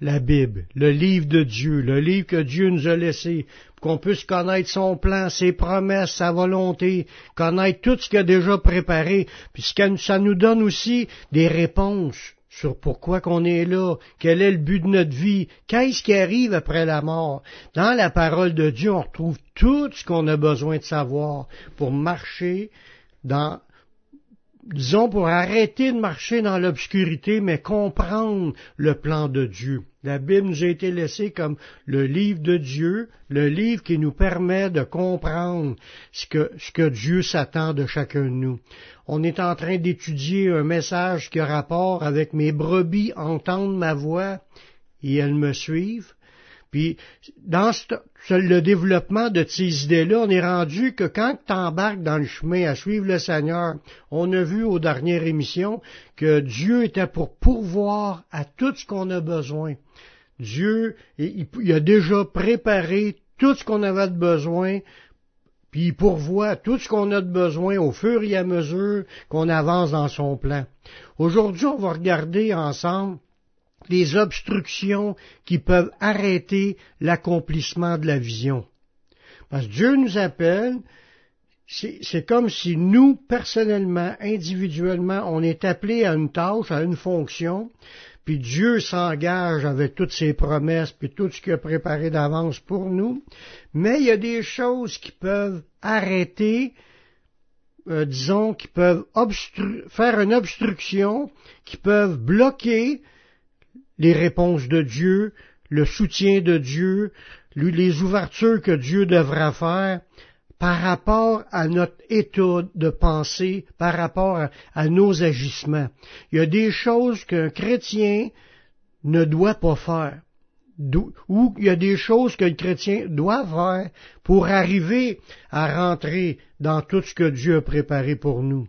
la Bible, le livre de Dieu, le livre que Dieu nous a laissé, qu'on puisse connaître son plan, ses promesses, sa volonté, connaître tout ce qu'il a déjà préparé, puis ça nous donne aussi des réponses sur pourquoi qu'on est là, quel est le but de notre vie, qu'est-ce qui arrive après la mort. Dans la parole de Dieu, on retrouve tout ce qu'on a besoin de savoir pour marcher dans disons, pour arrêter de marcher dans l'obscurité, mais comprendre le plan de Dieu. La Bible nous a été laissée comme le livre de Dieu, le livre qui nous permet de comprendre ce que, ce que Dieu s'attend de chacun de nous. On est en train d'étudier un message qui a rapport avec mes brebis entendent ma voix et elles me suivent. Puis, dans le développement de ces idées-là, on est rendu que quand tu embarques dans le chemin à suivre le Seigneur, on a vu aux dernières émissions que Dieu était pour pourvoir à tout ce qu'on a besoin. Dieu, il, a déjà préparé tout ce qu'on avait de besoin, puis il pourvoit tout ce qu'on a de besoin au fur et à mesure qu'on avance dans son plan. Aujourd'hui, on va regarder ensemble les obstructions qui peuvent arrêter l'accomplissement de la vision. Parce que Dieu nous appelle, c'est comme si nous, personnellement, individuellement, on est appelé à une tâche, à une fonction, puis Dieu s'engage avec toutes ses promesses, puis tout ce qu'il a préparé d'avance pour nous, mais il y a des choses qui peuvent arrêter, euh, disons, qui peuvent faire une obstruction, qui peuvent bloquer les réponses de Dieu, le soutien de Dieu, les ouvertures que Dieu devra faire par rapport à notre état de pensée, par rapport à, nos agissements. Il y a des choses qu'un chrétien ne doit pas faire, ou il y a des choses le chrétien doit faire pour arriver à rentrer dans tout ce que Dieu a préparé pour nous.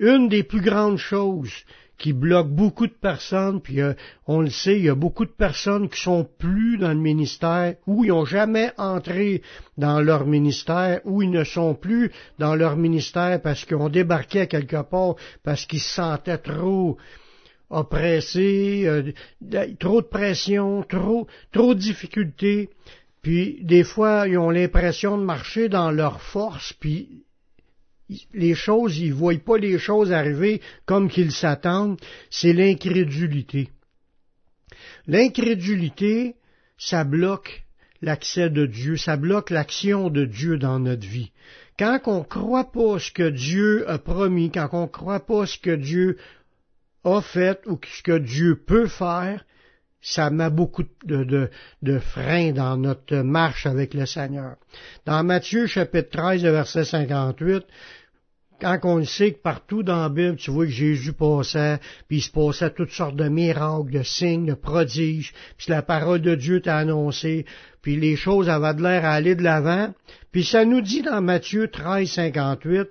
Une des plus grandes choses qui bloque beaucoup de personnes, puis euh, on le sait, il y a beaucoup de personnes qui sont plus dans le ministère, ou ils n'ont jamais entré dans leur ministère, ou ils ne sont plus dans leur ministère parce qu'ils ont débarqué à quelque part, parce qu'ils se sentaient trop oppressés, euh, trop de pression, trop, trop de difficultés, puis des fois ils ont l'impression de marcher dans leur force, puis les choses, ils ne voient pas les choses arriver comme qu'ils s'attendent, c'est l'incrédulité. L'incrédulité, ça bloque l'accès de Dieu, ça bloque l'action de Dieu dans notre vie. Quand on ne croit pas ce que Dieu a promis, quand on ne croit pas ce que Dieu a fait ou ce que Dieu peut faire, ça met beaucoup de, freins dans notre marche avec le Seigneur. Dans Matthieu chapitre 13, verset 58, quand on sait que partout dans la Bible, tu vois que Jésus passait, puis il se passait toutes sortes de miracles, de signes, de prodiges, puis la parole de Dieu t'a annoncé, puis les choses avaient de l'air à aller de l'avant, puis ça nous dit dans Matthieu 13, 58,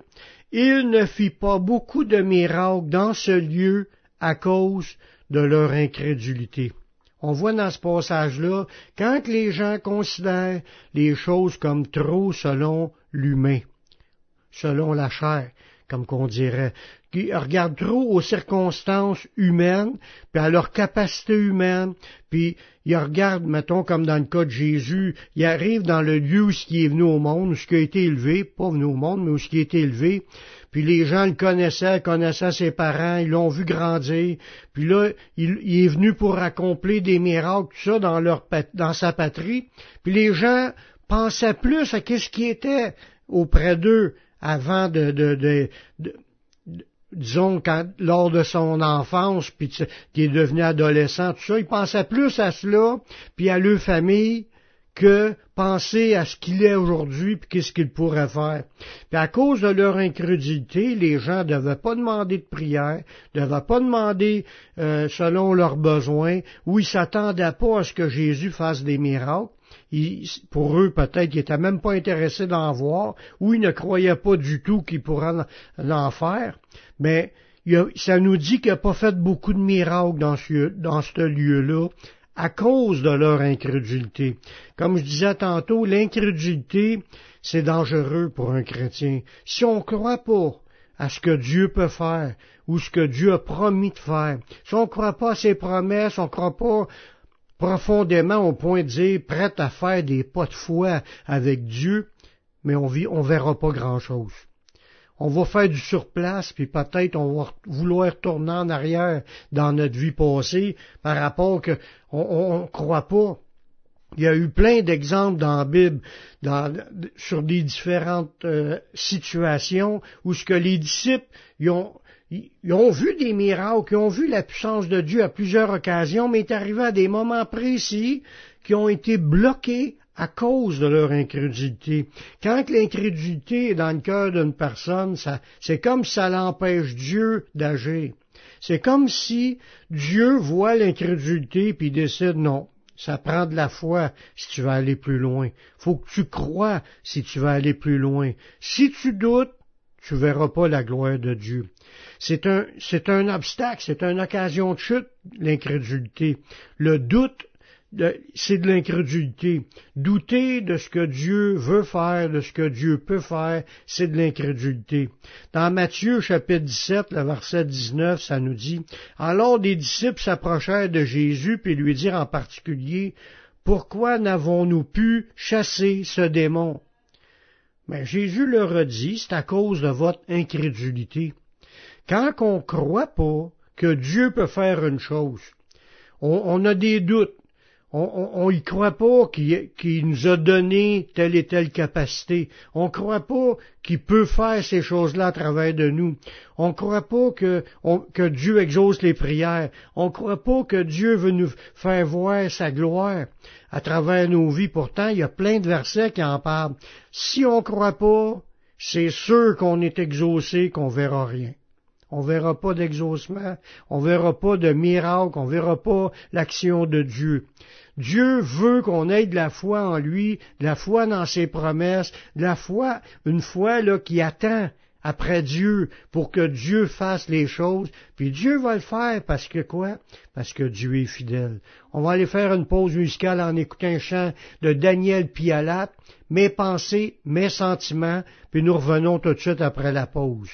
il ne fit pas beaucoup de miracles dans ce lieu à cause de leur incrédulité. On voit dans ce passage-là, quand les gens considèrent les choses comme trop selon l'humain, selon la chair, comme qu'on dirait, qui regardent trop aux circonstances humaines, puis à leur capacité humaine, puis ils regardent, mettons, comme dans le cas de Jésus, il arrive dans le lieu où ce qui est venu au monde, où ce qui a été élevé, pas venu au monde, mais où ce qui a été élevé, puis les gens le connaissaient, connaissaient ses parents, ils l'ont vu grandir, puis là, il, est venu pour accomplir des miracles, tout ça, dans, leur, dans sa patrie, puis les gens pensaient plus à qu'est-ce qui était auprès d'eux, avant de, disons, quand, lors de son enfance, puis qui est devenu adolescent, tout ça, il pensait plus à cela, puis à leur famille, que penser à ce qu'il est aujourd'hui, puis qu'est-ce qu'il pourrait faire. Puis à cause de leur incrédulité, les gens ne devaient pas demander de prière, ne devaient pas demander euh, selon leurs besoins, ou ils s'attendaient pas à ce que Jésus fasse des miracles. Pour eux, peut-être qu'ils n'étaient même pas intéressés d'en voir, ou ils ne croyaient pas du tout qu'ils pourraient l'en faire. Mais ça nous dit qu'il n'a pas fait beaucoup de miracles dans ce, dans ce lieu-là à cause de leur incrédulité. Comme je disais tantôt, l'incrédulité, c'est dangereux pour un chrétien. Si on ne croit pas à ce que Dieu peut faire ou ce que Dieu a promis de faire, si on ne croit pas à ses promesses, on ne croit pas profondément au point de dire prêt à faire des pas de foi avec Dieu, mais on vit, on verra pas grand chose. On va faire du surplace, puis peut-être on va vouloir retourner en arrière dans notre vie passée par rapport que on, ne croit pas. Il y a eu plein d'exemples dans la Bible sur des différentes euh, situations où ce que les disciples ont, ils ont vu des miracles, ils ont vu la puissance de Dieu à plusieurs occasions, mais est arrivé à des moments précis qui ont été bloqués à cause de leur incrédulité. Quand l'incrédulité est dans le cœur d'une personne, c'est comme si ça l'empêche Dieu d'agir. C'est comme si Dieu voit l'incrédulité puis décide non, ça prend de la foi si tu veux aller plus loin. Faut que tu crois si tu veux aller plus loin. Si tu doutes, tu verras pas la gloire de Dieu. C'est un, c'est un obstacle, c'est une occasion de chute, l'incrédulité. Le doute, c'est de l'incrédulité. Douter de ce que Dieu veut faire, de ce que Dieu peut faire, c'est de l'incrédulité. Dans Matthieu chapitre 17, le verset 19, ça nous dit, Alors des disciples s'approchèrent de Jésus puis lui dirent en particulier, Pourquoi n'avons-nous pu chasser ce démon? Mais Jésus leur a dit, c'est à cause de votre incrédulité. Quand on croit pas que Dieu peut faire une chose, on, a des doutes, on y croit pas qu'il nous a donné telle et telle capacité. On croit pas qu'il peut faire ces choses-là à travers de nous. On croit pas que, que Dieu exauce les prières. On croit pas que Dieu veut nous faire voir sa gloire à travers nos vies. Pourtant, il y a plein de versets qui en parlent. Si on croit pas, c'est sûr qu'on est exaucé, qu'on verra rien. On verra pas d'exaucement, on verra pas de miracle, on verra pas l'action de Dieu. Dieu veut qu'on ait de la foi en lui, de la foi dans ses promesses, de la foi, une foi là qui attend après Dieu pour que Dieu fasse les choses, puis Dieu va le faire parce que quoi? Parce que Dieu est fidèle. On va aller faire une pause musicale en écoutant un chant de Daniel Pialat, mes pensées, mes sentiments, puis nous revenons tout de suite après la pause.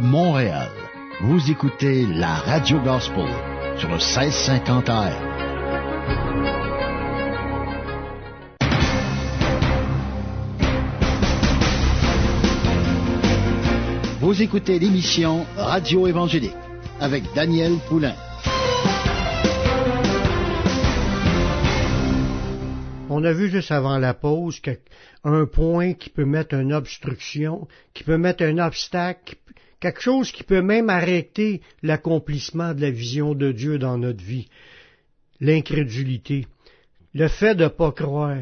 Montréal, vous écoutez la Radio Gospel sur le 1650 AM. Vous écoutez l'émission Radio Évangélique avec Daniel Poulain. On a vu juste avant la pause que- un point qui peut mettre une obstruction, qui peut mettre un obstacle, quelque chose qui peut même arrêter l'accomplissement de la vision de Dieu dans notre vie. L'incrédulité. Le fait de ne pas croire.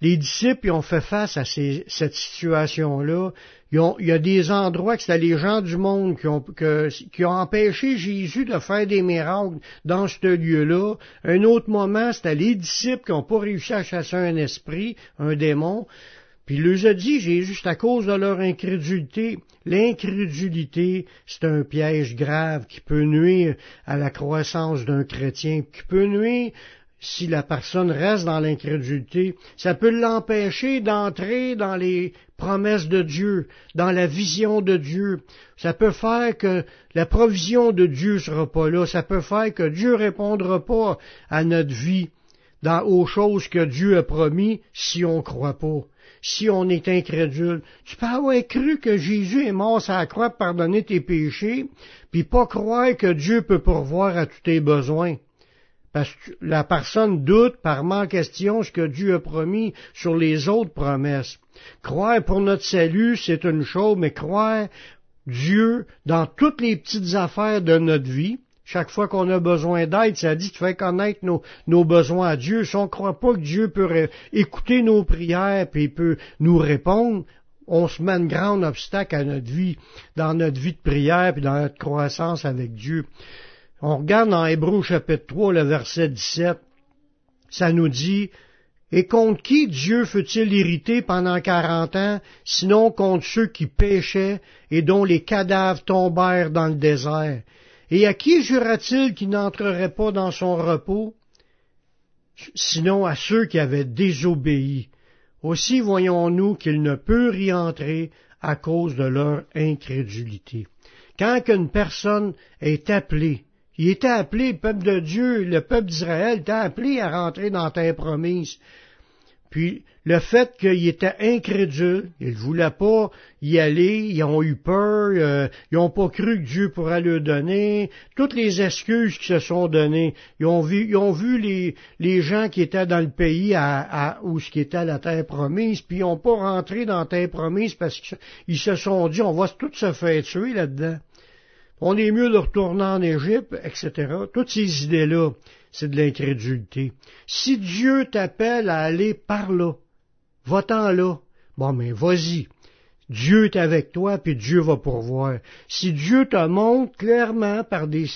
Les disciples ils ont fait face à cette situation-là. Il y a des endroits que c'était les gens du monde qui ont, qui ont empêché Jésus de faire des miracles dans ce lieu-là. Un autre moment, c'était les disciples qui n'ont pas réussi à chasser un esprit, un démon. Puis il leur a dit, Jésus, à cause de leur incrédulité. L'incrédulité, c'est un piège grave qui peut nuire à la croissance d'un chrétien, qui peut nuire si la personne reste dans l'incrédulité, ça peut l'empêcher d'entrer dans les promesses de Dieu, dans la vision de Dieu. Ça peut faire que la provision de Dieu sera pas là. Ça peut faire que Dieu répondra pas à notre vie dans, aux choses que Dieu a promis si on croit pas. Si on est incrédule, tu peux avoir cru que Jésus est mort sur la croix pour pardonner tes péchés, puis pas croire que Dieu peut pourvoir à tous tes besoins. Parce que la personne doute par manque question ce que Dieu a promis sur les autres promesses. Croire pour notre salut, c'est une chose, mais croire Dieu dans toutes les petites affaires de notre vie, chaque fois qu'on a besoin d'aide, ça dit de faire connaître nos, nos besoins à Dieu. Si on ne croit pas que Dieu peut écouter nos prières et peut nous répondre, on se met un grand obstacle à notre vie, dans notre vie de prière et dans notre croissance avec Dieu. On regarde dans Hébreu chapitre 3, le verset 17, ça nous dit, Et contre qui Dieu fut-il irrité pendant quarante ans, sinon contre ceux qui péchaient et dont les cadavres tombèrent dans le désert? Et à qui jura-t-il qui n'entrerait pas dans son repos? Sinon à ceux qui avaient désobéi. Aussi voyons-nous qu'il ne peut y entrer à cause de leur incrédulité. quand une personne est appelée, il était appelé, le peuple de Dieu, le peuple d'Israël était appelé à rentrer dans terre promise. Puis le fait qu'il était incrédule, ils ne voulaient pas y aller, ils ont eu peur, euh, ils n'ont pas cru que Dieu pourrait leur donner, toutes les excuses qui se sont données. Ils ont vu, les gens qui étaient dans le pays à, à, où ce qui était la terre promise, puis ils n'ont pas rentré dans la terre promise parce qu'ils se sont dit on va tout se faire tuer là-dedans. On est mieux de retourner en Égypte, etc. Toutes ces idées-là, c'est de l'incrédulité. Si Dieu t'appelle à aller par là, va-t'en là. Bon, mais vas-y. Dieu est avec toi, puis Dieu va pourvoir. Si Dieu te montre clairement par des,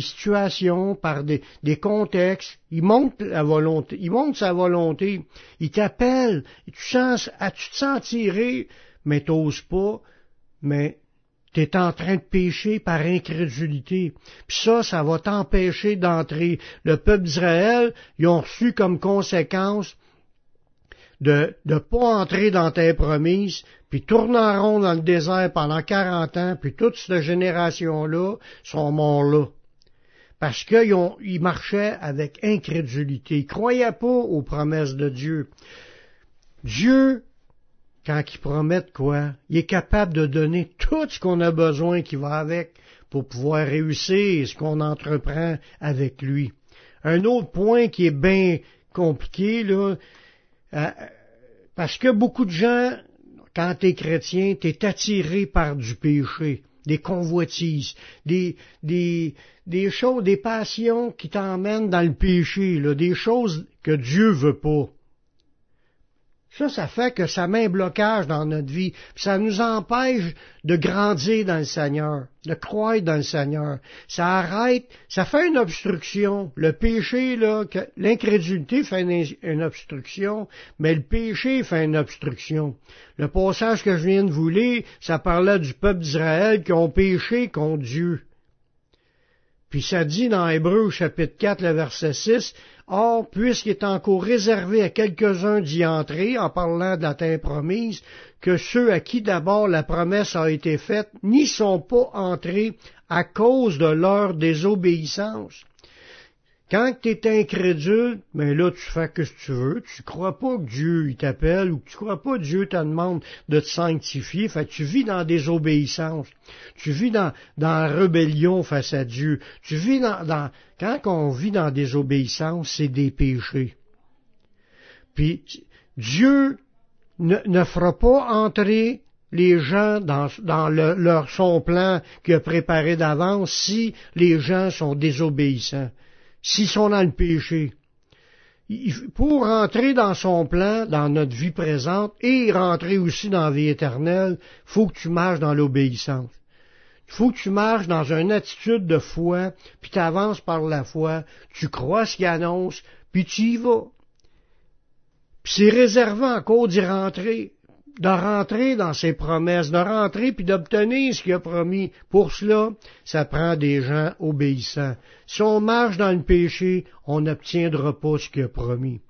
situations, par des, contextes, il montre la volonté, il montre sa volonté, il t'appelle, tu, sens, tu te sentirais, mais t'oses pas, mais tu es en train de pécher par incrédulité. Puis ça, ça va t'empêcher d'entrer. Le peuple d'Israël, ils ont reçu comme conséquence de ne pas entrer dans terre promise, puis tourner en rond dans le désert pendant 40 ans, puis toute cette génération-là sont morts là. Parce qu'ils marchaient avec incrédulité. Ils croyaient pas aux promesses de Dieu. Dieu quand il promet quoi, il est capable de donner tout ce qu'on a besoin qui va avec pour pouvoir réussir ce qu'on entreprend avec lui. Un autre point qui est bien compliqué, là, euh, parce que beaucoup de gens, quand tu es chrétien, tu es attiré par du péché, des convoitises, des, des, des choses, des passions qui t'emmènent dans le péché, là, des choses que Dieu veut pas. Ça, ça fait que ça met un blocage dans notre vie. ça nous empêche de grandir dans le Seigneur, de croire dans le Seigneur. Ça arrête, ça fait une obstruction. Le péché, là, l'incrédulité fait une, obstruction, mais le péché fait une obstruction. Le passage que je viens de vous lire, ça parlait du peuple d'Israël qui ont péché contre Dieu. Puis ça dit dans Hébreu chapitre 4, le verset 6, Or, puisqu'il est encore réservé à quelques-uns d'y entrer, en parlant de la terre promise, que ceux à qui d'abord la promesse a été faite n'y sont pas entrés à cause de leur désobéissance. Quand tu es incrédule, mais là, tu fais ce que tu veux, tu crois pas que Dieu t'appelle ou que tu crois pas que Dieu te demande de te sanctifier, fait tu vis dans désobéissance. Tu vis dans, dans la rébellion face à Dieu. Tu vis dans, dans quand on vit dans désobéissance, c'est des péchés. Puis, Dieu ne, fera pas entrer les gens dans, dans leur son plan qu'il a préparé d'avance si les gens sont désobéissants s'ils sont dans le péché. Pour rentrer dans son plan, dans notre vie présente, et rentrer aussi dans la vie éternelle, faut que tu marches dans l'obéissance. Il faut que tu marches dans une attitude de foi, puis tu avances par la foi, tu crois ce qu'il annonce, puis tu y vas. Puis c'est réservé encore d'y rentrer de rentrer dans ses promesses, de rentrer puis d'obtenir ce qu'il a promis. Pour cela, ça prend des gens obéissants. Si on marche dans le péché, on n'obtiendra pas ce qu'il a promis.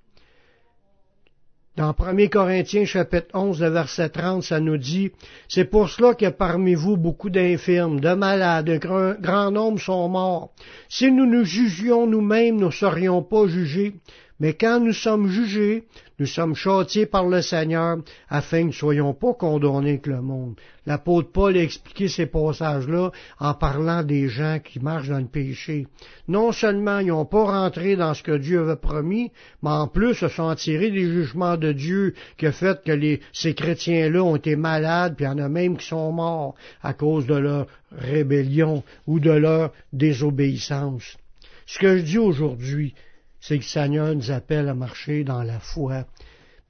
Dans 1 Corinthiens chapitre 11, le verset 30, ça nous dit, C'est pour cela a parmi vous beaucoup d'infirmes, de malades, un grand nombre sont morts. Si nous nous jugions nous-mêmes, nous ne serions pas jugés, mais quand nous sommes jugés, nous sommes châtiés par le Seigneur afin que nous ne soyons pas condamnés que le monde. L'apôtre Paul a expliqué ces passages-là en parlant des gens qui marchent dans le péché. Non seulement ils n'ont pas rentré dans ce que Dieu avait promis, mais en plus se sont tirés des jugements de Dieu qui a fait que ces chrétiens-là ont été malades, puis il y en a même qui sont morts à cause de leur rébellion ou de leur désobéissance. Ce que je dis aujourd'hui, c'est que le Seigneur nous appelle à marcher dans la foi.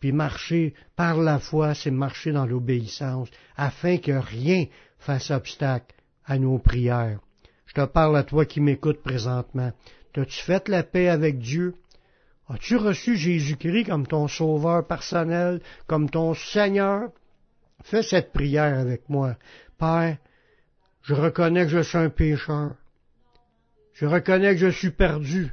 Puis marcher par la foi, c'est marcher dans l'obéissance, afin que rien fasse obstacle à nos prières. Je te parle à toi qui m'écoutes présentement. As-tu fait la paix avec Dieu? As-tu reçu Jésus-Christ comme ton sauveur personnel, comme ton Seigneur? Fais cette prière avec moi. Père, je reconnais que je suis un pécheur. Je reconnais que je suis perdu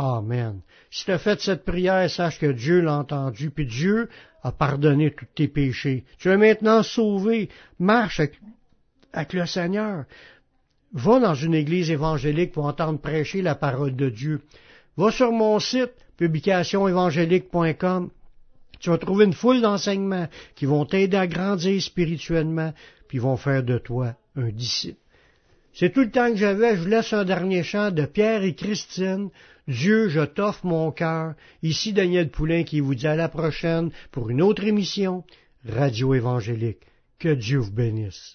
Amen. Si tu as fait cette prière, sache que Dieu l'a entendu, puis Dieu a pardonné tous tes péchés. Tu es maintenant sauvé. Marche avec, le Seigneur. Va dans une église évangélique pour entendre prêcher la parole de Dieu. Va sur mon site, publicationévangélique.com. Tu vas trouver une foule d'enseignements qui vont t'aider à grandir spirituellement, puis vont faire de toi un disciple. C'est tout le temps que j'avais. Je vous laisse un dernier chant de Pierre et Christine. Dieu, je t'offre mon cœur. Ici Daniel Poulain qui vous dit à la prochaine pour une autre émission, Radio Évangélique. Que Dieu vous bénisse.